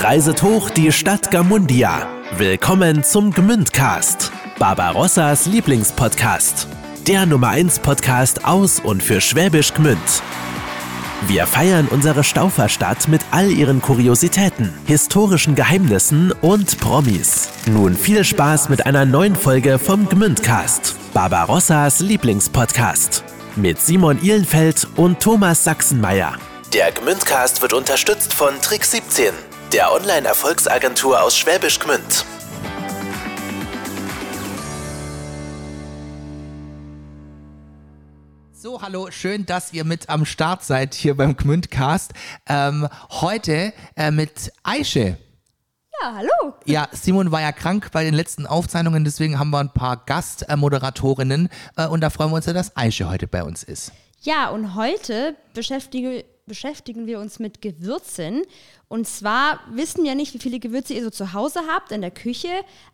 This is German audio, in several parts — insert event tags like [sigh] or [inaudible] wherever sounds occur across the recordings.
Reiset hoch die Stadt Gamundia. Willkommen zum Gmündcast, Barbarossas Lieblingspodcast. Der Nummer 1 Podcast aus und für Schwäbisch Gmünd. Wir feiern unsere Stauferstadt mit all ihren Kuriositäten, historischen Geheimnissen und Promis. Nun viel Spaß mit einer neuen Folge vom Gmündcast, Barbarossas Lieblingspodcast. Mit Simon Ihlenfeld und Thomas Sachsenmeier. Der Gmündcast wird unterstützt von Trick 17, der Online-Erfolgsagentur aus Schwäbisch Gmünd. So, hallo, schön, dass ihr mit am Start seid hier beim Gmündcast. Ähm, heute äh, mit Aische. Ja, hallo. Ja, Simon war ja krank bei den letzten Aufzeichnungen, deswegen haben wir ein paar Gastmoderatorinnen äh, und da freuen wir uns ja, dass Aische heute bei uns ist. Ja, und heute beschäftige, beschäftigen wir uns mit Gewürzen. Und zwar wissen wir nicht, wie viele Gewürze ihr so zu Hause habt in der Küche,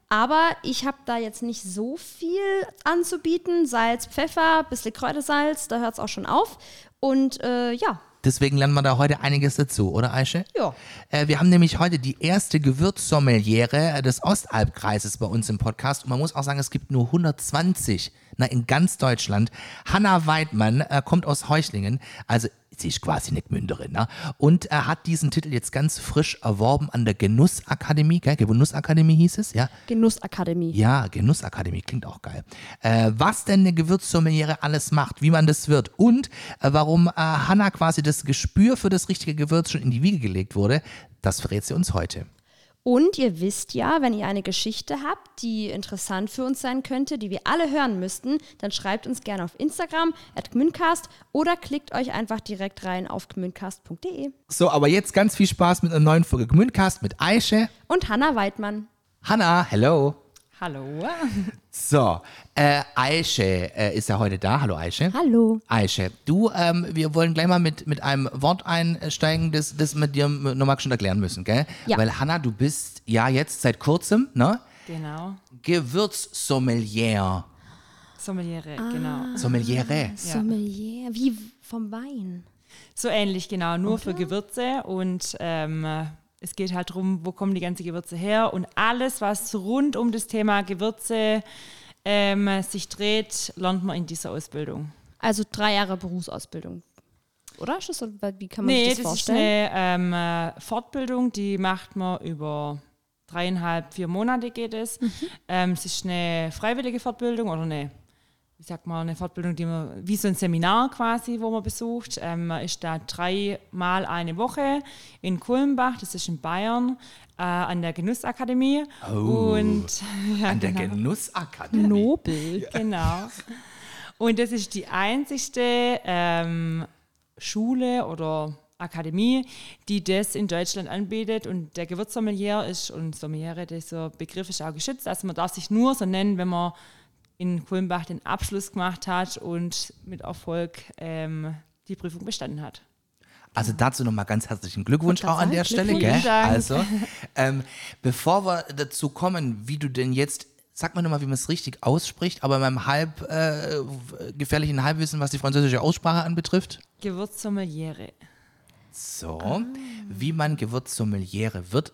aber ich habe da jetzt nicht so viel anzubieten. Salz, Pfeffer, bisschen Kräutersalz, da hört es auch schon auf. Und äh, ja, Deswegen lernen wir da heute einiges dazu, oder Aische? Ja. Äh, wir haben nämlich heute die erste Gewürzsommeliere des Ostalbkreises bei uns im Podcast. Und man muss auch sagen, es gibt nur 120 na, in ganz Deutschland. Hanna Weidmann äh, kommt aus Heuchlingen, also sie ist quasi eine Gmünderin. Ne? Und er hat diesen Titel jetzt ganz frisch erworben an der Genussakademie. Gell? Genussakademie hieß es, ja? Genussakademie. Ja, Genussakademie, klingt auch geil. Äh, was denn eine Gewürzsommeliere alles macht, wie man das wird und äh, warum äh, Hanna quasi das Gespür für das richtige Gewürz schon in die Wiege gelegt wurde, das verrät sie uns heute. Und ihr wisst ja, wenn ihr eine Geschichte habt, die interessant für uns sein könnte, die wir alle hören müssten, dann schreibt uns gerne auf Instagram at gmündcast oder klickt euch einfach direkt rein auf gmündcast.de. So, aber jetzt ganz viel Spaß mit einer neuen Folge Gmündcast mit Aische. Und Hanna Weidmann. Hanna, hello. Hallo. So, äh, Aische äh, ist ja heute da. Hallo Aische. Hallo. Aische, du, ähm, wir wollen gleich mal mit, mit einem Wort einsteigen, das, das wir dir nochmal schon erklären müssen, gell? Ja. Weil Hanna, du bist ja jetzt seit kurzem, ne? Genau. Gewürzsommelier. Sommeliere, Ah. genau. Sommeliere. Sommelier, wie vom Wein. So ähnlich, genau. Nur für Gewürze. Und ähm, es geht halt darum, wo kommen die ganzen Gewürze her. Und alles, was rund um das Thema Gewürze ähm, sich dreht, lernt man in dieser Ausbildung. Also drei Jahre Berufsausbildung. Oder? Ist Wie kann man Nee, sich das, das ist vorstellen? eine ähm, äh, Fortbildung, die macht man über dreieinhalb, vier Monate geht es. Mhm. Ähm, es ist eine freiwillige Fortbildung oder eine, wie sagt man, eine Fortbildung, die man, wie so ein Seminar quasi, wo man besucht. Ähm, man ist da dreimal eine Woche in Kulmbach, das ist in Bayern, äh, an der Genussakademie. Und [laughs] ja, An der genau. Genussakademie. Nobel. Genau. Und das ist die einzigste ähm, Schule oder Akademie, die das in Deutschland anbietet. Und der Gewürzsommelier ist, und Sommeliere, dieser Begriff ist auch geschützt. Also man darf sich nur so nennen, wenn man in Kulmbach den Abschluss gemacht hat und mit Erfolg ähm, die Prüfung bestanden hat. Also dazu nochmal ganz herzlichen Glückwunsch auch an der Stelle, gell? Dank. Also, [laughs] ähm, bevor wir dazu kommen, wie du denn jetzt, sag mal nochmal, wie man es richtig ausspricht, aber meinem halb äh, gefährlichen Halbwissen, was die französische Aussprache anbetrifft. Gewürzsommeliere. So, wie man Gewürzsommeliere wird,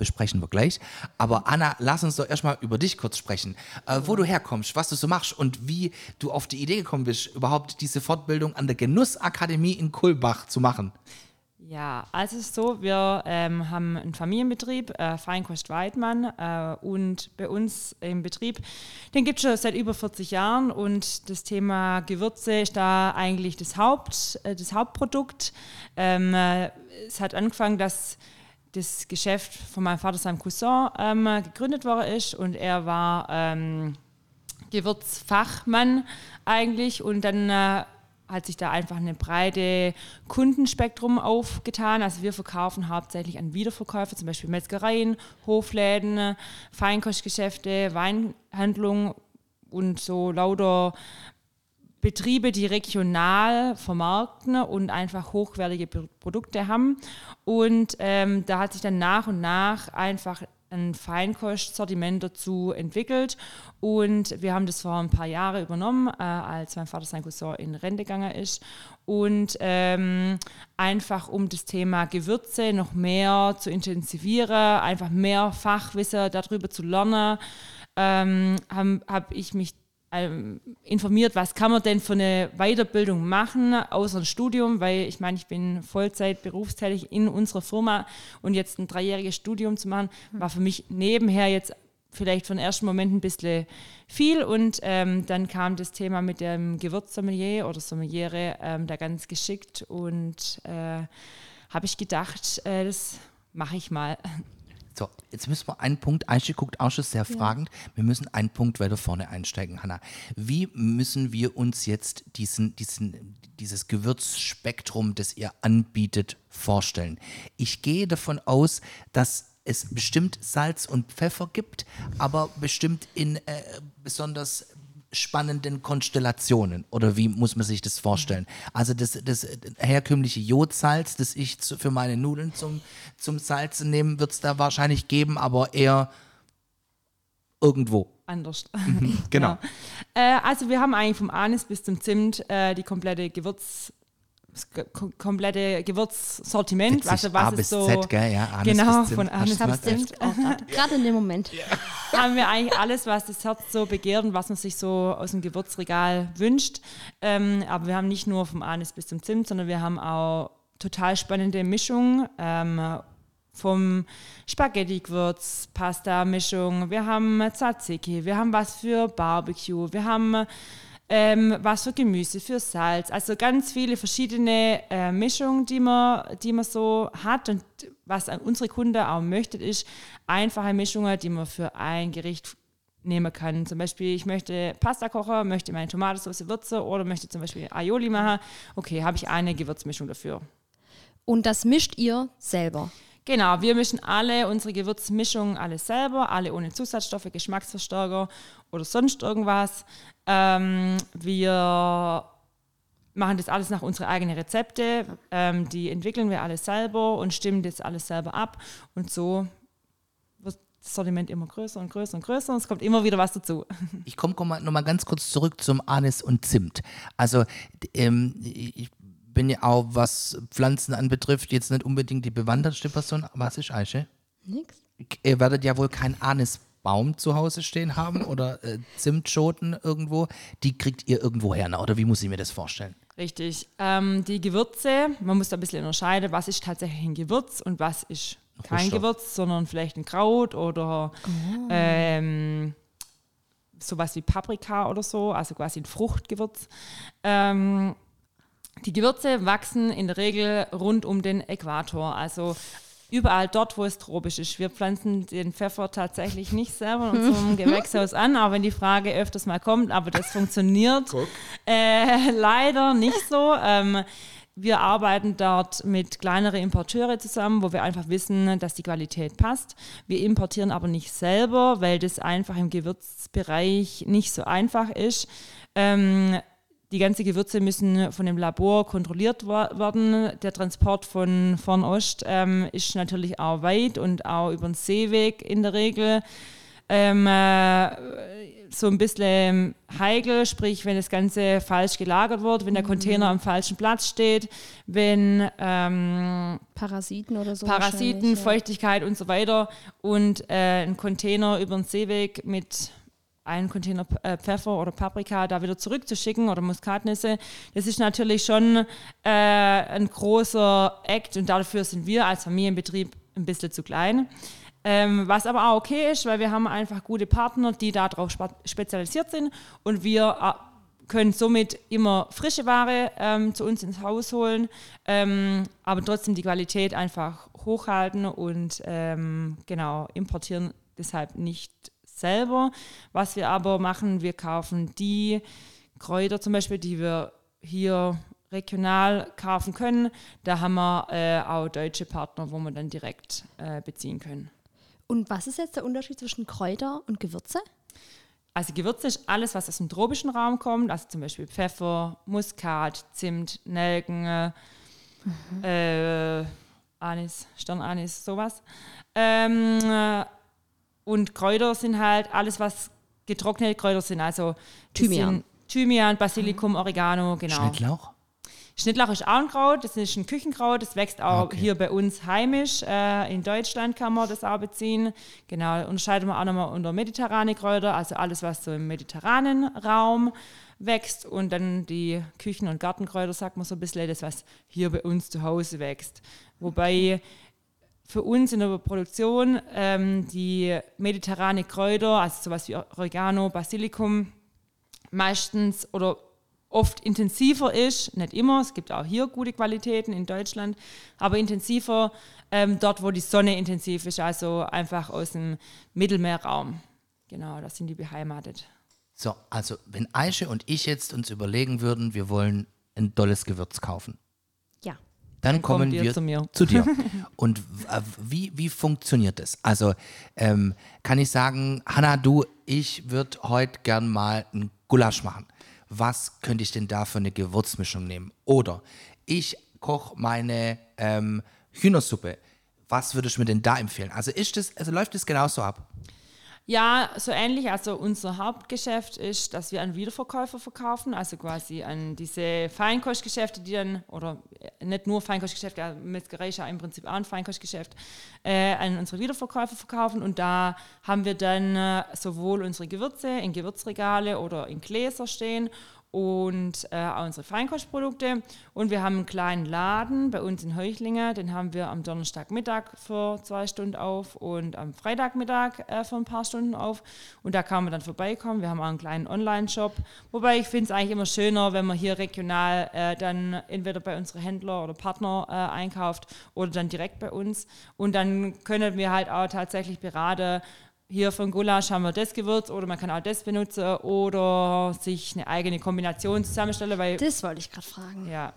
besprechen wir gleich. Aber Anna, lass uns doch erstmal über dich kurz sprechen. Äh, wo du herkommst, was du so machst und wie du auf die Idee gekommen bist, überhaupt diese Fortbildung an der Genussakademie in Kulbach zu machen. Ja, also es ist so, wir ähm, haben einen Familienbetrieb, äh, Feinkost Weidmann, äh, und bei uns im Betrieb, den gibt es schon seit über 40 Jahren und das Thema Gewürze ist da eigentlich das, Haupt, äh, das Hauptprodukt. Ähm, äh, es hat angefangen, dass das Geschäft von meinem Vater, seinem Cousin, ähm, gegründet worden ist und er war ähm, Gewürzfachmann eigentlich und dann äh, hat sich da einfach eine breite Kundenspektrum aufgetan. Also wir verkaufen hauptsächlich an Wiederverkäufer, zum Beispiel Metzgereien, Hofläden, Feinkostgeschäfte, Weinhandlungen und so lauter Betriebe, die regional vermarkten und einfach hochwertige Pro- Produkte haben. Und ähm, da hat sich dann nach und nach einfach ein Feinkostsortiment dazu entwickelt und wir haben das vor ein paar Jahren übernommen, äh, als mein Vater sein Cousin in Rente gegangen ist und ähm, einfach um das Thema Gewürze noch mehr zu intensivieren, einfach mehr Fachwissen darüber zu lernen, ähm, habe hab ich mich ähm, informiert, was kann man denn für eine Weiterbildung machen, außer ein Studium, weil ich meine, ich bin Vollzeit berufstätig in unserer Firma und jetzt ein dreijähriges Studium zu machen, war für mich nebenher jetzt vielleicht für den ersten Moment ein bisschen viel. Und ähm, dann kam das Thema mit dem Gewürzsommelier oder Sommeliere ähm, da ganz geschickt. Und äh, habe ich gedacht, äh, das mache ich mal. So, jetzt müssen wir einen Punkt, Aische guckt auch schon sehr fragend, wir müssen einen Punkt weiter vorne einsteigen, Hanna. Wie müssen wir uns jetzt diesen, diesen, dieses Gewürzspektrum, das ihr anbietet, vorstellen? Ich gehe davon aus, dass es bestimmt Salz und Pfeffer gibt, aber bestimmt in äh, besonders spannenden Konstellationen oder wie muss man sich das vorstellen? Also das, das herkömmliche Jodsalz, das ich zu, für meine Nudeln zum, zum Salzen nehme, wird es da wahrscheinlich geben, aber eher irgendwo. Anders. [laughs] Genau. Ja. Äh, also wir haben eigentlich vom Anis bis zum Zimt äh, die komplette Gewürz komplette Gewürzsortiment, also was A ist bis so Z, gell? Ja, Anis genau von Anis bis? Zimt grad- Gerade in dem Moment. [laughs] haben wir eigentlich alles, was das Herz so begehrt und was man sich so aus dem Gewürzregal wünscht. Ähm, aber wir haben nicht nur vom Anis bis zum Zimt, sondern wir haben auch total spannende Mischungen. Ähm, vom Spaghetti-Gewürz, Pasta-Mischung, wir haben Tzatziki, wir haben was für Barbecue, wir haben ähm, was für Gemüse, für Salz. Also ganz viele verschiedene äh, Mischungen, die man, die man so hat. Und was unsere Kunden auch möchte, ist einfache Mischungen, die man für ein Gericht nehmen kann. Zum Beispiel, ich möchte Pasta kochen, möchte meine Tomatensauce würzen oder möchte zum Beispiel Aioli machen. Okay, habe ich eine Gewürzmischung dafür. Und das mischt ihr selber. Genau, wir mischen alle unsere Gewürzmischungen alle selber, alle ohne Zusatzstoffe, Geschmacksverstärker oder sonst irgendwas. Ähm, wir machen das alles nach unseren eigenen Rezepte. Ähm, die entwickeln wir alle selber und stimmen das alles selber ab. Und so wird das Sortiment immer größer und größer und größer und es kommt immer wieder was dazu. Ich komme komm mal, noch ganz kurz zurück zum Anis und Zimt. Also ähm, ich bin ja auch, was Pflanzen anbetrifft, jetzt nicht unbedingt die bewandertste Person. Was ist Aische? Nix. Ihr werdet ja wohl keinen Anisbaum zu Hause stehen haben oder äh, Zimtschoten irgendwo. Die kriegt ihr irgendwo her, oder wie muss ich mir das vorstellen? Richtig. Ähm, die Gewürze, man muss da ein bisschen unterscheiden, was ist tatsächlich ein Gewürz und was ist kein Rohstoff. Gewürz, sondern vielleicht ein Kraut oder ähm, sowas wie Paprika oder so, also quasi ein Fruchtgewürz. Ähm, die Gewürze wachsen in der Regel rund um den Äquator, also überall dort, wo es tropisch ist. Wir pflanzen den Pfeffer tatsächlich nicht selber in unserem [laughs] Gewächshaus an, auch wenn die Frage öfters mal kommt, aber das funktioniert äh, leider nicht so. Ähm, wir arbeiten dort mit kleineren Importeure zusammen, wo wir einfach wissen, dass die Qualität passt. Wir importieren aber nicht selber, weil das einfach im Gewürzbereich nicht so einfach ist. Ähm, die ganzen Gewürze müssen von dem Labor kontrolliert werden. Der Transport von Fernost ähm, ist natürlich auch weit und auch über den Seeweg in der Regel. Ähm, äh, so ein bisschen heikel, sprich, wenn das Ganze falsch gelagert wird, wenn der Container am falschen Platz steht, wenn ähm, Parasiten oder so. Parasiten, wahrscheinlich, ja. Feuchtigkeit und so weiter und äh, ein Container über den Seeweg mit einem Container äh, Pfeffer oder Paprika da wieder zurückzuschicken oder Muskatnüsse, das ist natürlich schon äh, ein großer Act und dafür sind wir als Familienbetrieb ein bisschen zu klein. Ähm, was aber auch okay ist, weil wir haben einfach gute Partner, die darauf spezialisiert sind und wir äh, können somit immer frische Ware ähm, zu uns ins Haus holen, ähm, aber trotzdem die Qualität einfach hochhalten und ähm, genau importieren deshalb nicht selber. Was wir aber machen, wir kaufen die Kräuter zum Beispiel, die wir hier regional kaufen können. Da haben wir äh, auch deutsche Partner, wo wir dann direkt äh, beziehen können. Und was ist jetzt der Unterschied zwischen Kräuter und Gewürze? Also Gewürze ist alles, was aus dem tropischen Raum kommt, also zum Beispiel Pfeffer, Muskat, Zimt, Nelken, äh, äh, Anis, Sternanis, sowas. Ähm, äh, Und Kräuter sind halt alles, was getrocknete Kräuter sind. Also Thymian. Thymian, Basilikum, Oregano, genau. Schnittlauch? Schnittlauch ist auch ein Kraut, das ist ein Küchenkraut, das wächst auch Okay. hier bei uns heimisch. Äh, in Deutschland kann man das auch beziehen. Genau, unterscheiden wir auch nochmal unter mediterrane Kräuter, also alles, was so im mediterranen Raum wächst. Und dann die Küchen- und Gartenkräuter, sagt man so ein bisschen, das, was hier bei uns zu Hause wächst. Wobei für uns in der Produktion ähm, die mediterrane Kräuter, also sowas wie Oregano, Basilikum, meistens oder oft intensiver ist, nicht immer, es gibt auch hier gute Qualitäten in Deutschland, aber intensiver ähm, dort, wo die Sonne intensiv ist, also einfach aus dem Mittelmeerraum. Genau, da sind die beheimatet. So, also wenn Aische und ich jetzt uns überlegen würden, wir wollen ein dolles Gewürz kaufen. Dann, kommen wir zu. Zu dir. [laughs] Und äh, wie, wie funktioniert das? Also ähm, kann ich sagen, Hanna, du, ich würde heute gern mal einen Gulasch machen. Was könnte ich denn da für eine Gewürzmischung nehmen? Oder ich koche meine ähm, Hühnersuppe. Was würdest du mir denn da empfehlen? Also ist das, also läuft das genauso ab? Ja, so ähnlich. Also unser Hauptgeschäft ist, dass wir an Wiederverkäufer verkaufen, also quasi an diese Feinkostgeschäfte, die dann, oder nicht nur Feinkostgeschäfte, ja, Metzgerei ist ja im Prinzip auch ein Feinkostgeschäft, äh, an unsere Wiederverkäufer verkaufen. Und da haben wir dann äh, sowohl unsere Gewürze in Gewürzregale oder in Gläser stehen und äh, unsere Feinkostprodukte. Und wir haben einen kleinen Laden bei uns in Heuchlingen, den haben wir am Donnerstagmittag für zwei Stunden auf und am Freitagmittag äh, für ein paar Stunden auf. Und da kann man dann vorbeikommen. Wir haben auch einen kleinen Online-Shop. Wobei ich finde es eigentlich immer schöner, wenn man hier regional äh, dann entweder bei unseren Händler oder Partner äh, einkauft oder dann direkt bei uns. Und dann können wir halt auch tatsächlich beraten, hier von Gulasch haben wir das Gewürz oder man kann auch das benutzen oder sich eine eigene Kombination zusammenstellen, weil Das wollte ich gerade fragen. ja,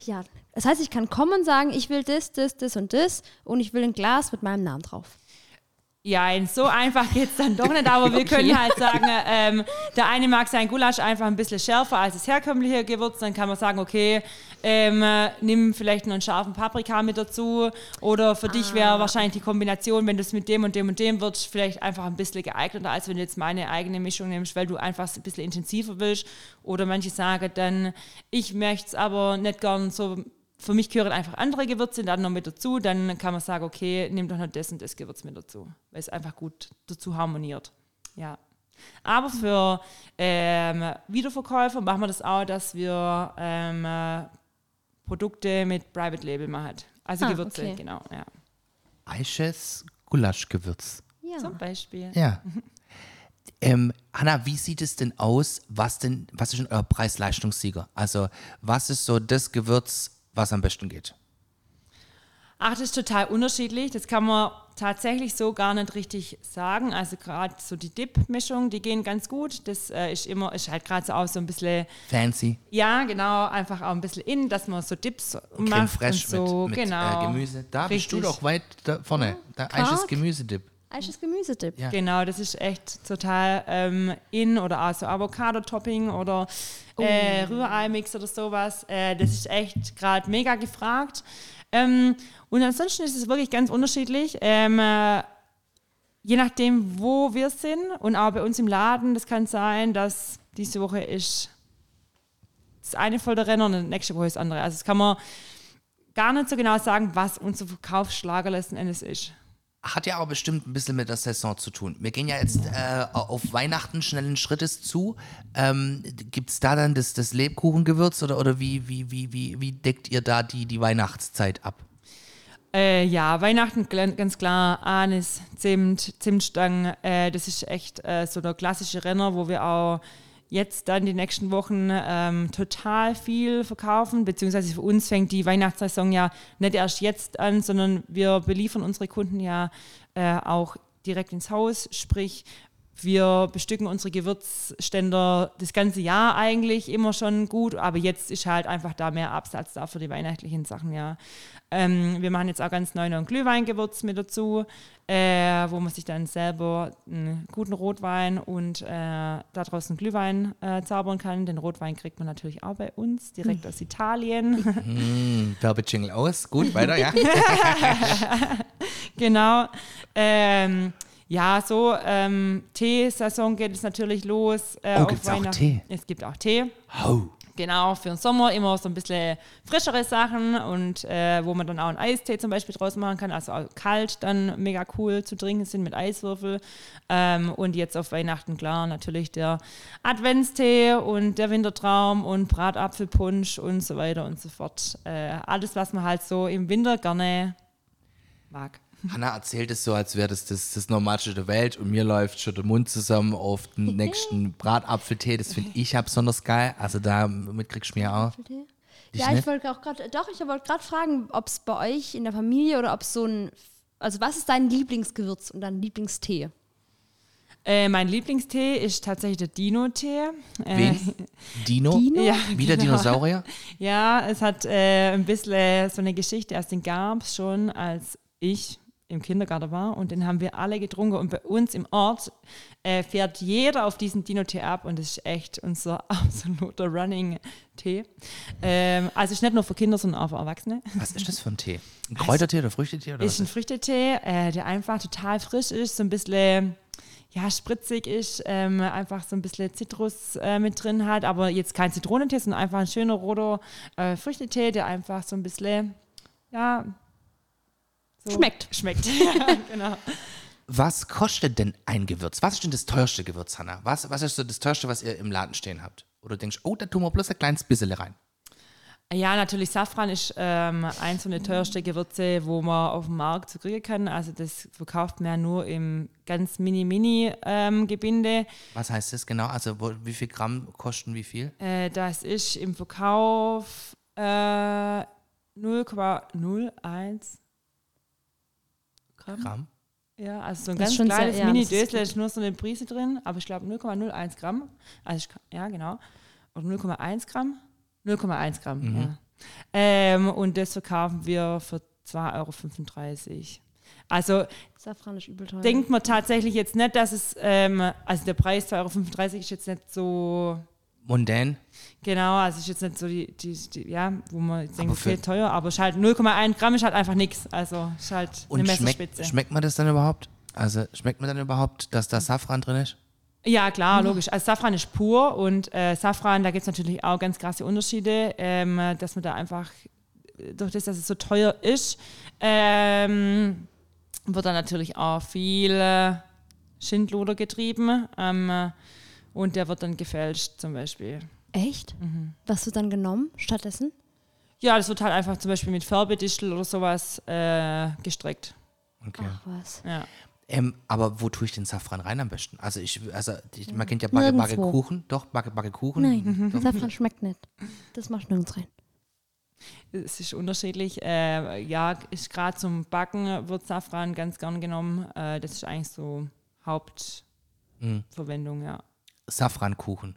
Ja. Das heißt, ich kann kommen und sagen, ich will das, das, das und das und ich will ein Glas mit meinem Namen drauf. Ja, so einfach geht es dann doch nicht, aber [laughs] wir können halt sagen, ähm, der eine mag sein Gulasch einfach ein bisschen schärfer als das herkömmliche Gewürz, dann kann man sagen, okay, ähm, äh, nimm vielleicht noch einen scharfen Paprika mit dazu oder für dich wäre wahrscheinlich die Kombination, wenn du es mit dem und dem und dem würdest, vielleicht einfach ein bisschen geeigneter, als wenn du jetzt meine eigene Mischung nimmst, weil du einfach ein bisschen intensiver willst oder manche sagen dann, ich möchte es aber nicht gern so für mich gehören einfach andere Gewürze dann noch mit dazu. Dann kann man sagen, okay, nimm doch noch das und das Gewürz mit dazu, weil es einfach gut dazu harmoniert. Ja. Aber für ähm, Wiederverkäufer machen wir das auch, dass wir ähm, äh, Produkte mit Private Label machen. Also Ah, Gewürze, okay. genau. Ja. Aisches Gulaschgewürz. Ja. Zum Beispiel. Ja. [laughs] Ähm, Hanna, wie sieht es denn aus? Was denn, was ist denn euer Preis-Leistungssieger? Also, was ist so das Gewürz, was am besten geht? Ach, das ist total unterschiedlich. Das kann man tatsächlich so gar nicht richtig sagen. Also gerade so die Dip-Mischung, die gehen ganz gut. Das äh, ist immer, ist halt gerade so auch so ein bisschen Fancy, Ja, genau, einfach auch ein bisschen in, dass man so Dips Creme macht fraiche und so, mit, mit genau. äh, Gemüse. Da bist du Richtig. doch weit da vorne. Da Quark. Gemüsedip. Eisches Gemüsedip. Ja. Genau, das ist echt total ähm, in oder auch so Avocado-Topping oder äh, Rührei-Mix oder sowas. Äh, das ist echt gerade mega gefragt. Ähm, und ansonsten ist es wirklich ganz unterschiedlich. Ähm, äh, je nachdem, wo wir sind und auch bei uns im Laden, das kann sein, dass diese Woche ist das eine voll der Renner und nächste Woche ist das andere. Also das kann man gar nicht so genau sagen, was unser Verkaufsschlager letzten Endes ist. Hat ja auch bestimmt ein bisschen mit der Saison zu tun. Wir gehen ja jetzt äh, auf Weihnachten schnellen Schrittes zu. Ähm, Gibt es da dann das, das Lebkuchengewürz oder, oder wie, wie, wie, wie, wie deckt ihr da die, die Weihnachtszeit ab? Äh, ja, Weihnachten ganz klar, Anis, Zimt, Zimtstangen, äh, das ist echt äh, so der klassische Renner, wo wir auch jetzt dann die nächsten Wochen ähm, total viel verkaufen, beziehungsweise für uns fängt die Weihnachtssaison ja nicht erst jetzt an, sondern wir beliefern unsere Kunden ja äh, auch direkt ins Haus, sprich wir bestücken unsere Gewürzständer das ganze Jahr eigentlich immer schon gut, aber jetzt ist halt einfach da mehr Absatz da für die weihnachtlichen Sachen, ja. Ähm, wir machen jetzt auch ganz neu noch ein Glühweingewürz mit dazu, äh, wo man sich dann selber einen guten Rotwein und äh, daraus einen Glühwein äh, zaubern kann. Den Rotwein kriegt man natürlich auch bei uns, direkt aus Italien. Hm, Werbejingle aus. Gut, weiter, ja. [laughs] genau. Ähm, Ja, so ähm, Teesaison geht es natürlich los. Äh, Oh, auf gibt's auch. Tee? Es gibt auch Tee. Oh. Genau, für den Sommer immer so ein bisschen frischere Sachen und äh, wo man dann auch einen Eistee zum Beispiel draus machen kann, also kalt dann mega cool zu trinken sind mit Eiswürfel. Ähm, und jetzt auf Weihnachten, klar, natürlich der Adventstee und der Wintertraum und Bratapfelpunsch und so weiter und so fort. Äh, alles, was man halt so im Winter gerne mag. Hanna erzählt es so, als wäre das, das das Normalste der Welt und mir läuft schon der Mund zusammen auf den [laughs] nächsten Bratapfeltee. Das finde ich ja besonders geil. Also damit kriegst du mir auch. Dich Ja, ich wollte auch gerade, doch, ich wollte gerade fragen, ob es bei euch in der Familie oder ob es so ein, also was ist dein Lieblingsgewürz und dein Lieblingstee? Äh, mein Lieblingstee ist tatsächlich der Dino-Tee. Äh, Wen? Dino? Dino? Ja, Wieder genau. Dinosaurier? [laughs] Ja, es hat äh, ein bisschen so eine Geschichte, erst den gab es schon, als ich im Kindergarten war und den haben wir alle getrunken und bei uns im Ort äh, fährt jeder auf diesen Dino-Tee ab und das ist echt unser [laughs] absoluter Running-Tee. Ähm, also ist nicht nur für Kinder, sondern auch für Erwachsene. Was ist das für ein Tee? Ein [laughs] Kräutertee oder Früchtetee? Oder Ist ein? Früchtetee, äh, der einfach total frisch ist, so ein bisschen ja, spritzig ist, ähm, einfach so ein bisschen Zitrus äh, mit drin hat, aber jetzt kein Zitronentee, sondern einfach ein schöner roter äh, Früchtetee, der einfach so ein bisschen, ja, so Schmeckt. Schmeckt, [laughs] ja, genau. Was kostet denn ein Gewürz? Was ist denn das teuerste Gewürz, Hanna? Was, was ist so das teuerste, was ihr im Laden stehen habt? Oder du denkst, oh, da tun wir bloß ein kleines bisschen rein. Ja, natürlich, Safran ist ähm, eins von den teuersten Gewürze, wo man auf dem Markt zu kriegen kann. Also das verkauft man ja nur im ganz mini-mini-Gebinde. Was heißt das genau? Also wo, wie viel Gramm kosten wie viel? Äh, das ist im Verkauf äh, 0,01 Gramm. Gramm? Ja, also so ein Das ganz kleines ja, Mini-Dösel, ist ist nur so eine Prise drin, aber ich glaube 0,01 Gramm. Also ich, ja, genau. Oder 0,1 Gramm? 0,1 Gramm, Mhm. ja. Ähm, und das verkaufen wir für 2,35 Euro. Also Safran ist übel teuer. denkt man tatsächlich jetzt nicht, dass es, ähm, also der Preis 2,35 Euro ist jetzt nicht so Mondän? Genau, also ist jetzt nicht so die, die, die ja, wo man jetzt denkt, okay, teuer, aber ist halt 0,1 Gramm ist halt einfach nichts. Also ist halt eine Und schmeckt, Messerspitze. schmeckt man das dann überhaupt? Also schmeckt man dann überhaupt, dass da Safran drin ist? Ja, klar, logisch. Also Safran ist pur und äh, Safran, da gibt es natürlich auch ganz krasse Unterschiede, ähm, dass man da einfach, durch das, dass es so teuer ist, ähm, wird da natürlich auch viel äh, Schindluder getrieben ähm, äh, und der wird dann gefälscht zum Beispiel. Echt? Mhm. Was wird dann genommen stattdessen? Ja, das wird halt einfach zum Beispiel mit Färbedistel oder sowas äh, gestreckt. Okay. Ach was. Ja. Ähm, aber wo tue ich den Safran rein am besten? Also ich, also ich, man kennt ja Backe, Backe. Kuchen. Doch, Backe, Backe Kuchen. Nein, Doch. Safran schmeckt nicht. Das machst du nirgends rein. Es ist unterschiedlich. Äh, ja, ist gerade zum Backen wird Safran ganz gern genommen. Äh, das ist eigentlich so Hauptverwendung, ja. Safrankuchen.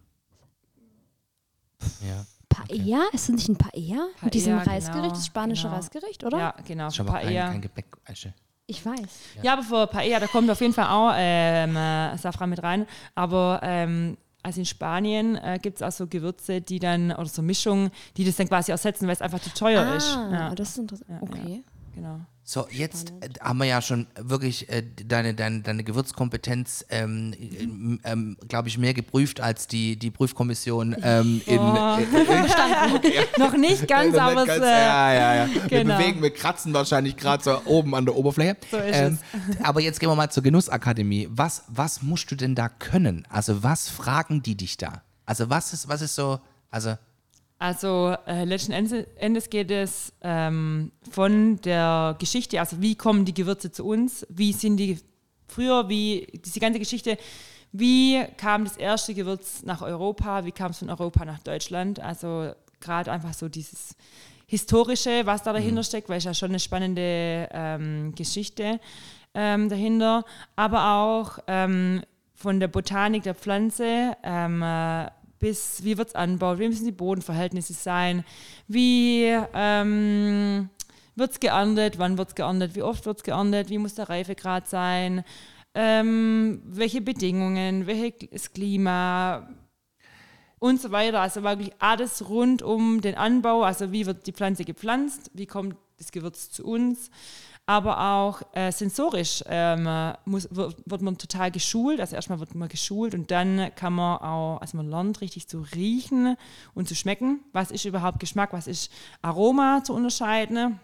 Ja. Paella? Ist das nicht ein Paella? Mit diesem Paella, Reisgericht, genau, das spanische genau. Reisgericht, oder? Ja, genau. Ist aber kein, Paella. kein Gebäck. Eiche. Ich weiß. Ja, aber für Paella, da kommt auf jeden Fall auch ähm, äh, Safran mit rein. Aber ähm, also in Spanien äh, gibt es auch so Gewürze, die dann, oder so Mischungen, die das dann quasi ersetzen, weil es einfach zu teuer ist. Ah, Ja, das ist interessant. Ja, okay. genau. So, jetzt äh, haben wir ja schon wirklich äh, deine, deine, deine Gewürzkompetenz, ähm, ähm, ähm, glaube ich, mehr geprüft als die, die Prüfkommission ähm, in, Oh. in, [laughs] [laughs] Noch nicht ganz, aber es, äh, ja, ja, ja. Wir genau. bewegen, wir kratzen wahrscheinlich gerade so oben an der Oberfläche. So ist ähm, aber jetzt gehen wir mal zur Genussakademie. Was, was musst du denn da können? Also was fragen die dich da? Also was ist, was ist so, also Also äh, letzten Endes, Endes geht es ähm, von der Geschichte, also wie kommen die Gewürze zu uns, wie sind die früher, wie diese ganze Geschichte, wie kam das erste Gewürz nach Europa, wie kam es von Europa nach Deutschland, also gerade einfach so dieses historische, was da dahinter steckt, weil es ja schon eine spannende ähm, Geschichte ähm, dahinter, aber auch ähm, von der Botanik der Pflanze ähm, äh, bis wie wird es angebaut, wie müssen die Bodenverhältnisse sein, wie ähm, wird es geerntet, wann wird es geerntet, wie oft wird es geerntet, wie muss der Reifegrad sein, ähm, welche Bedingungen, welches Klima und so weiter. Also wirklich alles rund um den Anbau, also wie wird die Pflanze gepflanzt, wie kommt das Gewürz zu uns. Aber auch äh, sensorisch ähm, muss, wird, man total geschult. Also erstmal wird man geschult und dann kann man auch, also man lernt richtig zu riechen und zu schmecken. Was ist überhaupt Geschmack, was ist Aroma zu unterscheiden.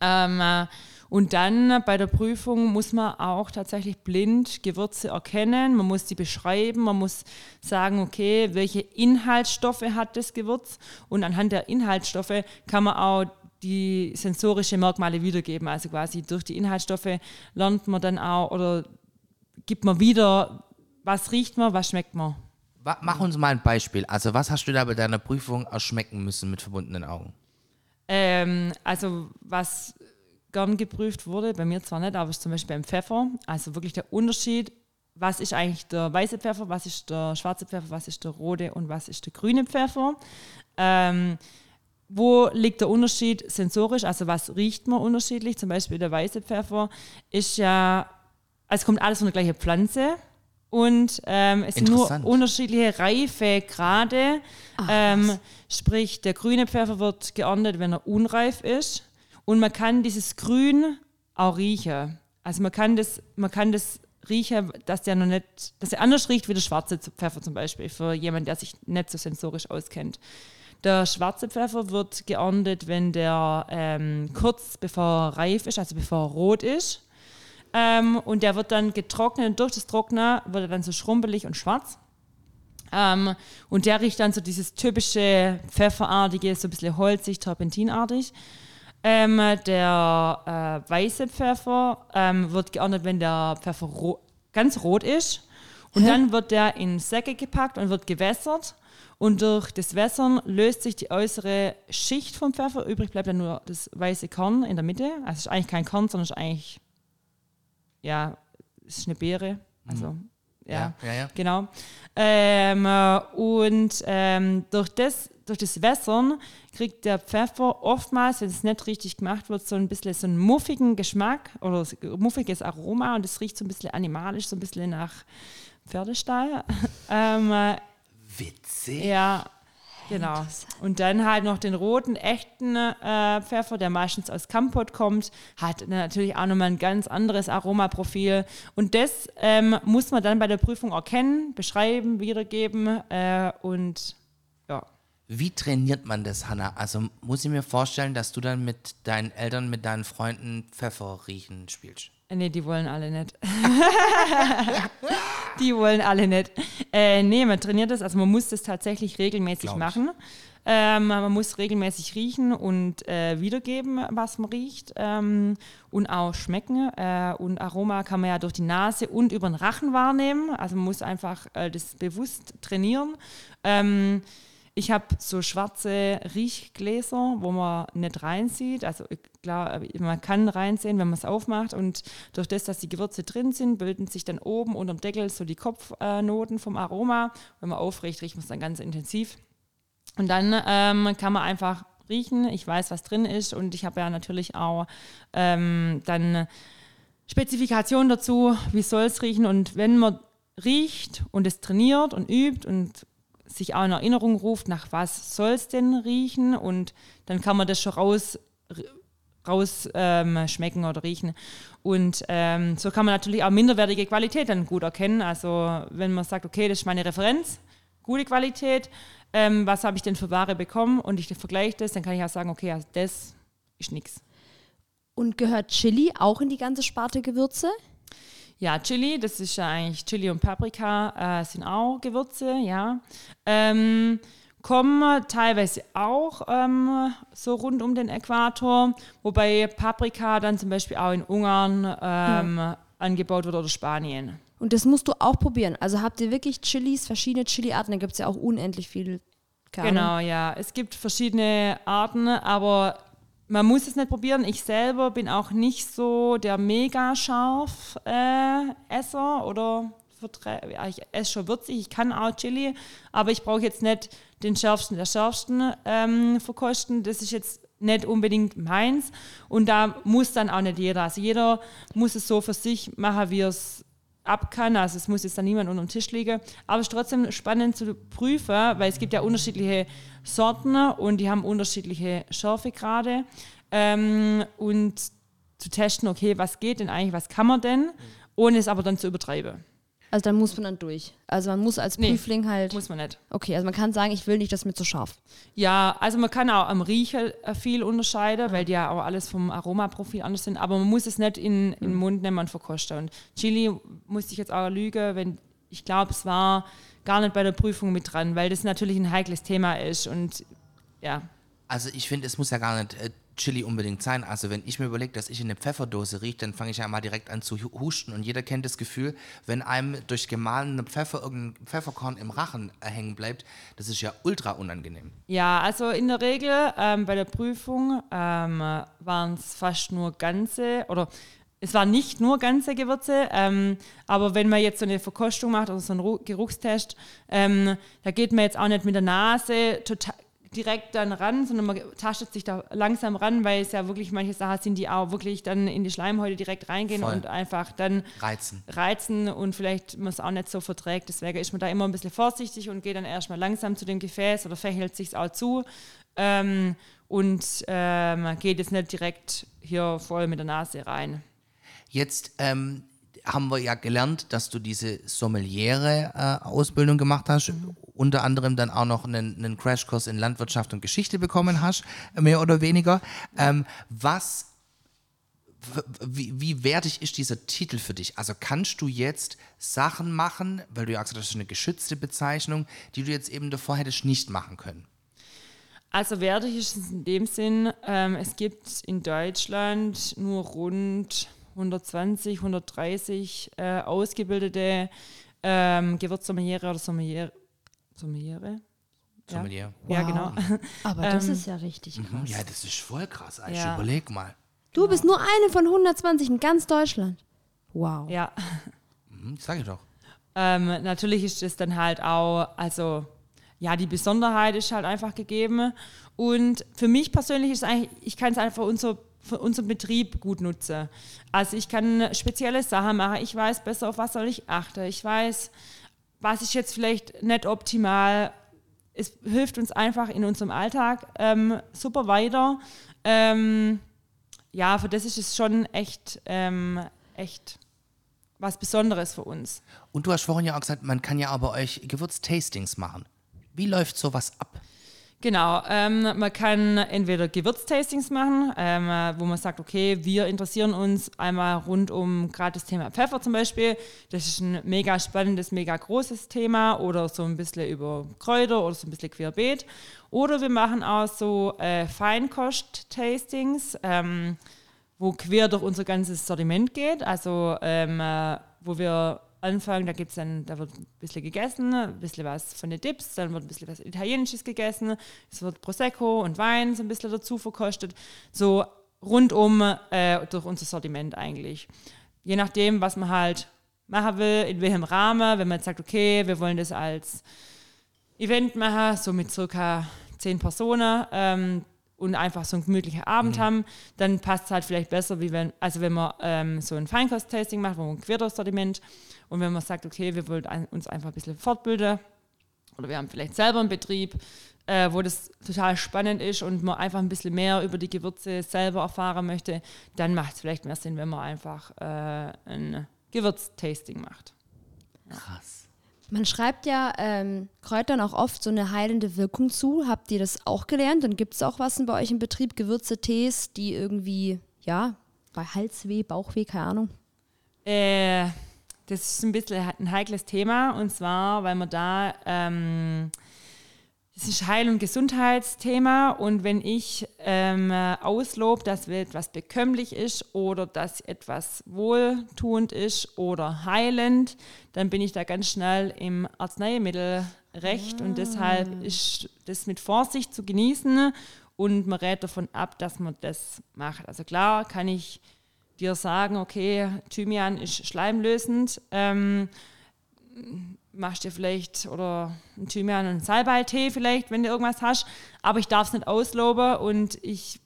Ähm, und dann bei der Prüfung muss man auch tatsächlich blind Gewürze erkennen. Man muss sie beschreiben. Man muss sagen, okay, welche Inhaltsstoffe hat das Gewürz? Und anhand der Inhaltsstoffe kann man auch die sensorische Merkmale wiedergeben. Also quasi durch die Inhaltsstoffe lernt man dann auch oder gibt man wieder, was riecht man, was schmeckt man. Mach uns mal ein Beispiel. Also was hast du da bei deiner Prüfung erschmecken müssen mit verbundenen Augen? Ähm, also was gern geprüft wurde, bei mir zwar nicht, aber ist zum Beispiel beim Pfeffer. Also wirklich der Unterschied, was ist eigentlich der weiße Pfeffer, was ist der schwarze Pfeffer, was ist der rote und was ist der grüne Pfeffer. Ähm, wo liegt der Unterschied sensorisch? Also was riecht man unterschiedlich? Zum Beispiel der weiße Pfeffer ist ja, also es kommt alles von der gleichen Pflanze und ähm, es sind nur unterschiedliche Reifegrade. Ähm, sprich, der grüne Pfeffer wird geerntet, wenn er unreif ist und man kann dieses Grün auch riechen. Also man kann das, man kann das riechen, dass der noch nicht, dass er anders riecht wie der schwarze Pfeffer zum Beispiel, für jemanden, der sich nicht so sensorisch auskennt. Der schwarze Pfeffer wird geerntet, wenn der ähm, kurz bevor er reif ist, also bevor er rot ist. Ähm, und der wird dann getrocknet und durch das Trocknen wird er dann so schrumpelig und schwarz. Ähm, und der riecht dann so dieses typische Pfefferartige, so ein bisschen holzig, terpentinartig. Ähm, der äh, weiße Pfeffer ähm, wird geerntet, wenn der Pfeffer ro ganz rot ist. Und Hä? dann wird der in Säcke gepackt und wird gewässert. Und durch das Wässern löst sich die äußere Schicht vom Pfeffer. Übrig bleibt dann nur das weiße Korn in der Mitte. Also es ist eigentlich kein Korn, sondern es ist eigentlich, ja, es ist eine Beere. Also, mhm. ja, ja, ja, ja, genau. Ähm, und ähm, durch, das, durch das Wässern kriegt der Pfeffer oftmals, wenn es nicht richtig gemacht wird, so ein bisschen so einen muffigen Geschmack oder muffiges Aroma und es riecht so ein bisschen animalisch, so ein bisschen nach Pferdestall. [laughs] ähm, Witzig. Ja, genau. Und dann halt noch den roten, echten äh, Pfeffer, der meistens aus Kampot kommt, hat natürlich auch nochmal ein ganz anderes Aromaprofil. Und das ähm, muss man dann bei der Prüfung erkennen, beschreiben, wiedergeben äh, und. Wie trainiert man das, Hanna? Also muss ich mir vorstellen, dass du dann mit deinen Eltern, mit deinen Freunden Pfeffer riechen spielst? Nee, die wollen alle nicht. [laughs] die wollen alle nicht. Äh, nee, man trainiert das, also man muss das tatsächlich regelmäßig machen. Ähm, man muss regelmäßig riechen und äh, wiedergeben, was man riecht ähm, und auch schmecken. Äh, und Aroma kann man ja durch die Nase und über den Rachen wahrnehmen. Also man muss einfach äh, das bewusst trainieren. Ähm, ich habe so schwarze Riechgläser, wo man nicht reinsieht. Also klar, man kann reinsehen, wenn man es aufmacht. Und durch das, dass die Gewürze drin sind, bilden sich dann oben unter dem Deckel so die Kopfnoten vom Aroma. Wenn man aufregt, riecht man es dann ganz intensiv. Und dann ähm, kann man einfach riechen. Ich weiß, was drin ist. Und ich habe ja natürlich auch ähm, dann Spezifikationen dazu, wie soll es riechen. Und wenn man riecht und es trainiert und übt und sich auch in Erinnerung ruft, nach was soll es denn riechen und dann kann man das schon raus, raus ähm, oder riechen. Und ähm, so kann man natürlich auch minderwertige Qualität dann gut erkennen. Also wenn man sagt, okay, das ist meine Referenz, gute Qualität, ähm, was habe ich denn für Ware bekommen und ich vergleiche das, dann kann ich auch sagen, okay, also das ist nichts. Und gehört Chili auch in die ganze Sparte Gewürze? Ja, Chili, das ist ja eigentlich Chili und Paprika, äh, sind auch Gewürze, ja. Ähm, kommen teilweise auch ähm, so rund um den Äquator, wobei Paprika dann zum Beispiel auch in Ungarn ähm, ja. angebaut wird oder Spanien. Und das musst du auch probieren. Also habt ihr wirklich Chilis, verschiedene Chili-Arten, da gibt es ja auch unendlich viele. Genau, ja. Es gibt verschiedene Arten, aber man muss es nicht probieren. Ich selber bin auch nicht so der mega scharf äh, Esser oder ich esse schon würzig, ich kann auch Chili, aber ich brauche jetzt nicht den schärfsten der schärfsten ähm, verkosten. Das ist jetzt nicht unbedingt meins und da muss dann auch nicht jeder. Also jeder muss es so für sich machen, wie er es ab kann. Also es muss jetzt dann niemand unter dem Tisch liegen. Aber es ist trotzdem spannend zu prüfen, weil es gibt ja unterschiedliche Sorten und die haben unterschiedliche Schärfegrade. ähm, und zu testen, okay, was geht denn eigentlich, was kann man denn, ohne es aber dann zu übertreiben. Also dann muss man dann durch. Also man muss als Nee, Prüfling halt. Muss man nicht. Okay, also man kann sagen, ich will nicht, dass mir zu scharf. Ja, also man kann auch am Riechen äh, viel unterscheiden, weil die ja auch alles vom Aromaprofil anders sind, aber man muss es nicht in, in den Mund nehmen und verkosten. Und Chili musste ich jetzt auch lügen, wenn ich glaube, es war gar nicht bei der Prüfung mit dran, weil das natürlich ein heikles Thema ist und ja. Also ich finde, es muss ja gar nicht äh, Chili unbedingt sein. Also wenn ich mir überlege, dass ich in eine Pfefferdose rieche, dann fange ich ja mal direkt an zu hu- husten. Und jeder kennt das Gefühl, wenn einem durch gemahlene Pfeffer irgendein Pfefferkorn im Rachen hängen bleibt, das ist ja ultra unangenehm. Ja, also in der Regel ähm, bei der Prüfung ähm, waren es fast nur ganze oder es waren nicht nur ganze Gewürze, ähm, aber wenn man jetzt so eine Verkostung macht oder so einen Ru- Geruchstest, ähm, da geht man jetzt auch nicht mit der Nase total direkt dann ran, sondern man tastet sich da langsam ran, weil es ja wirklich manche Sachen sind, die auch wirklich dann in die Schleimhäute direkt reingehen Voll. und einfach dann Reizen. reizen und vielleicht man es auch nicht so verträgt. Deswegen ist man da immer ein bisschen vorsichtig und geht dann erstmal langsam zu dem Gefäß oder fächelt sich auch zu ähm, und ähm, geht jetzt nicht direkt hier voll mit der Nase rein. Jetzt ähm, haben wir ja gelernt, dass du diese Sommeliere-Ausbildung gemacht hast, unter anderem dann auch noch einen, einen Crashkurs in Landwirtschaft und Geschichte bekommen hast, mehr oder weniger. Ähm, was, wie, wie wertig ist dieser Titel für dich? Also kannst du jetzt Sachen machen, weil du ja gesagt hast, das ist eine geschützte Bezeichnung, die du jetzt eben davor hättest nicht machen können? Also wertig ist es in dem Sinn, ähm, es gibt in Deutschland nur rund 120, 130 äh, ausgebildete ähm, Gewürzsommeliere oder Sommeliere. Ja. Sommelier. Ja, genau. [laughs] Aber das ist ja richtig krass. Hm, Ja, das ist voll krass. Also Ja. überleg mal. Du bist nur eine von 120 in ganz Deutschland. Wow. Ja. Hm, sag ich doch. Ähm, natürlich ist es dann halt auch, also ja, die Besonderheit ist halt einfach gegeben. Und für mich persönlich ist es eigentlich, ich kann es einfach unser, für unseren Betrieb gut nutzen. Also ich kann spezielle Sachen machen. Ich weiß besser, auf was soll ich achten. Ich weiß, was ist jetzt vielleicht nicht optimal. Es hilft uns einfach in unserem Alltag ähm, super weiter. Ähm, ja, für das ist es schon echt, ähm, echt was Besonderes für uns. Und du hast vorhin ja auch gesagt, man kann ja aber euch Gewürztastings machen. Wie läuft sowas ab? Genau, ähm, man kann entweder Gewürztastings machen, ähm, äh, wo man sagt, okay, wir interessieren uns einmal rund um gerade das Thema Pfeffer zum Beispiel. Das ist ein mega spannendes, mega großes Thema oder so ein bisschen über Kräuter oder so ein bisschen querbeet. Oder wir machen auch so äh, Feinkost-Tastings, ähm, wo quer durch unser ganzes Sortiment geht. Also ähm, äh, wo wir anfangen, da gibt's dann, da wird ein bisschen gegessen, ein bisschen was von den Dips, dann wird ein bisschen was Italienisches gegessen, es wird Prosecco und Wein so ein bisschen dazu verkostet. So rundum äh, durch unser Sortiment eigentlich. Je nachdem, was man halt machen will, in welchem Rahmen, wenn man jetzt sagt, okay, wir wollen das als Event machen, so mit circa zehn Personen ähm, und einfach so einen gemütlichen Abend haben, dann passt es halt vielleicht besser, wie wenn, also wenn man ähm, so ein Feinkost-Tasting macht, wo man ein Quersortiment und wenn man sagt, okay, wir wollen uns einfach ein bisschen fortbilden oder wir haben vielleicht selber einen Betrieb, äh, wo das total spannend ist und man einfach ein bisschen mehr über die Gewürze selber erfahren möchte, dann macht es vielleicht mehr Sinn, wenn man einfach äh, ein Gewürztasting macht. Krass. Man schreibt ja ähm, Kräutern auch oft so eine heilende Wirkung zu. Habt ihr das auch gelernt? Und gibt es auch was bei euch im Betrieb, Gewürze, Tees, die irgendwie, ja, bei Halsweh, Bauchweh, keine Ahnung? Äh, das ist ein bisschen ein heikles Thema und zwar, weil man da, ähm, das ist Heil- und Gesundheitsthema und wenn ich ähm, auslobe, dass etwas bekömmlich ist oder dass etwas wohltuend ist oder heilend, dann bin ich da ganz schnell im Arzneimittelrecht und deshalb ist das mit Vorsicht zu genießen und man rät davon ab, dass man das macht. Also klar kann ich dir sagen, okay, Thymian ist schleimlösend, ähm, machst dir vielleicht oder ein Thymian und einen Salbeitee vielleicht, wenn du irgendwas hast, aber ich darf es nicht ausloben und ich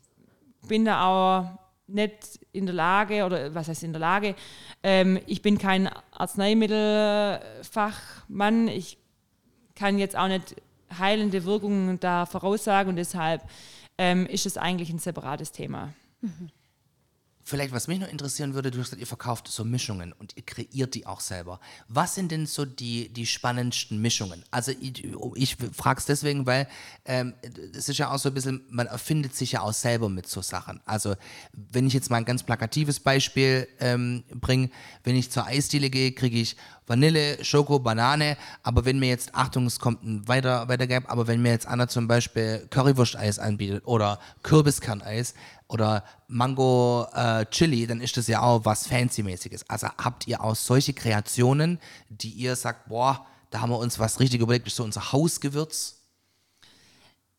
bin da auch nicht in der Lage, oder was heißt in der Lage, ähm, ich bin kein Arzneimittelfachmann, ich kann jetzt auch nicht heilende Wirkungen da voraussagen und deshalb ähm, ist es eigentlich ein separates Thema. Vielleicht, was mich noch interessieren würde, du hast gesagt, ihr verkauft so Mischungen und ihr kreiert die auch selber. Was sind denn so die, die spannendsten Mischungen? Also ich, ich frage es deswegen, weil ähm, es ist ja auch so ein bisschen, man erfindet sich ja auch selber mit so Sachen. Also wenn ich jetzt mal ein ganz plakatives Beispiel ähm, bringe, wenn ich zur Eisdiele gehe, kriege ich Vanille, Schoko, Banane, aber wenn mir jetzt, Achtung, es kommt ein weiter, weiter Gap, aber wenn mir jetzt einer zum Beispiel Currywurst-Eis anbietet oder Kürbiskerneis, oder Mango äh, Chili, dann ist das ja auch was Fancy-mäßiges. Also habt ihr auch solche Kreationen, die ihr sagt, boah, da haben wir uns was richtig überlegt, ist so unser Hausgewürz?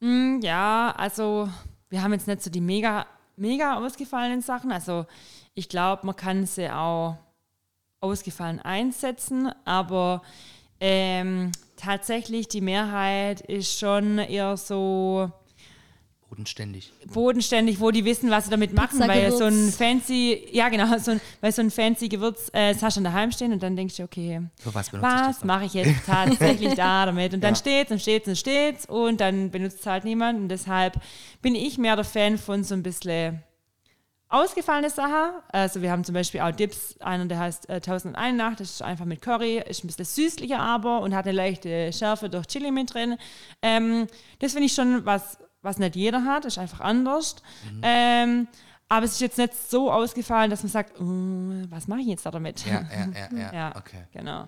Mm, ja, also wir haben jetzt nicht so die mega, mega ausgefallenen Sachen. Also ich glaube, man kann sie auch ausgefallen einsetzen, aber ähm, tatsächlich die Mehrheit ist schon eher so Bodenständig. bodenständig, wo die wissen, was sie damit machen, weil so ein fancy, ja genau, so ein, weil so ein fancy Gewürz, äh, das hast du daheim stehen und dann denkst du, okay, Für was was mache ich jetzt [laughs] tatsächlich da damit? Und dann Ja. steht's und steht's und steht's und dann benutzt es halt niemand und deshalb bin ich mehr der Fan von so ein bisschen ausgefallene Sachen. Also wir haben zum Beispiel auch Dips, einer der heißt äh, 1001 Nacht, das ist einfach mit Curry, ist ein bisschen süßlicher aber und hat eine leichte Schärfe durch Chili mit drin. Ähm, das finde ich schon was, was nicht jeder hat, ist einfach anders. Mhm. Ähm, aber es ist jetzt nicht so ausgefallen, dass man sagt, "Uh, was mache ich jetzt da damit? Ja, ja, ja, ja. [laughs] Ja, Okay. genau.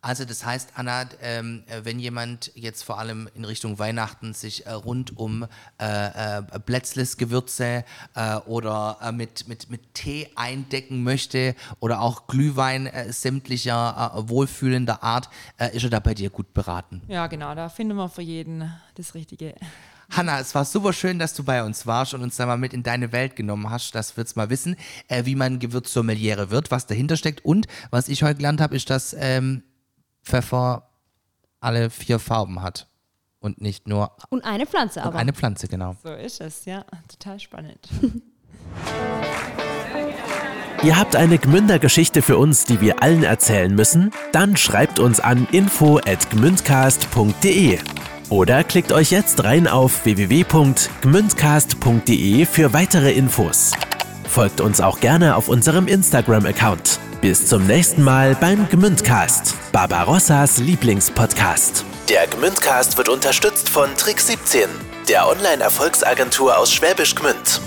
Also das heißt, Anna, ähm, äh, wenn jemand jetzt vor allem in Richtung Weihnachten sich äh, rund um äh, äh, Blätzles-Gewürze äh, oder äh, mit, mit, mit Tee eindecken möchte oder auch Glühwein sämtlicher wohlfühlender Art, ist er da bei dir gut beraten. Ja, genau, da finden wir für jeden das Richtige. Hanna, es war super schön, dass du bei uns warst und uns da mal mit in deine Welt genommen hast. Das wird's mal wissen, äh, wie man Gewürzsommeliere wird, was dahinter steckt. Und was ich heute gelernt habe, ist, dass ähm, Pfeffer alle vier Farben hat. Und nicht nur Und eine Pflanze und aber. eine Pflanze, genau. So ist es, ja, total spannend. [laughs] Ihr habt eine Gmünder-Geschichte für uns, die wir allen erzählen müssen? Dann schreibt uns an info@gmündcast.de oder klickt euch jetzt rein auf www.gmündcast.de für weitere Infos. Folgt uns auch gerne auf unserem Instagram-Account. Bis zum nächsten Mal beim Gmündcast, Barbarossas Lieblingspodcast. Der Gmündcast wird unterstützt von Trick 17, der Online-Erfolgsagentur aus Schwäbisch Gmünd.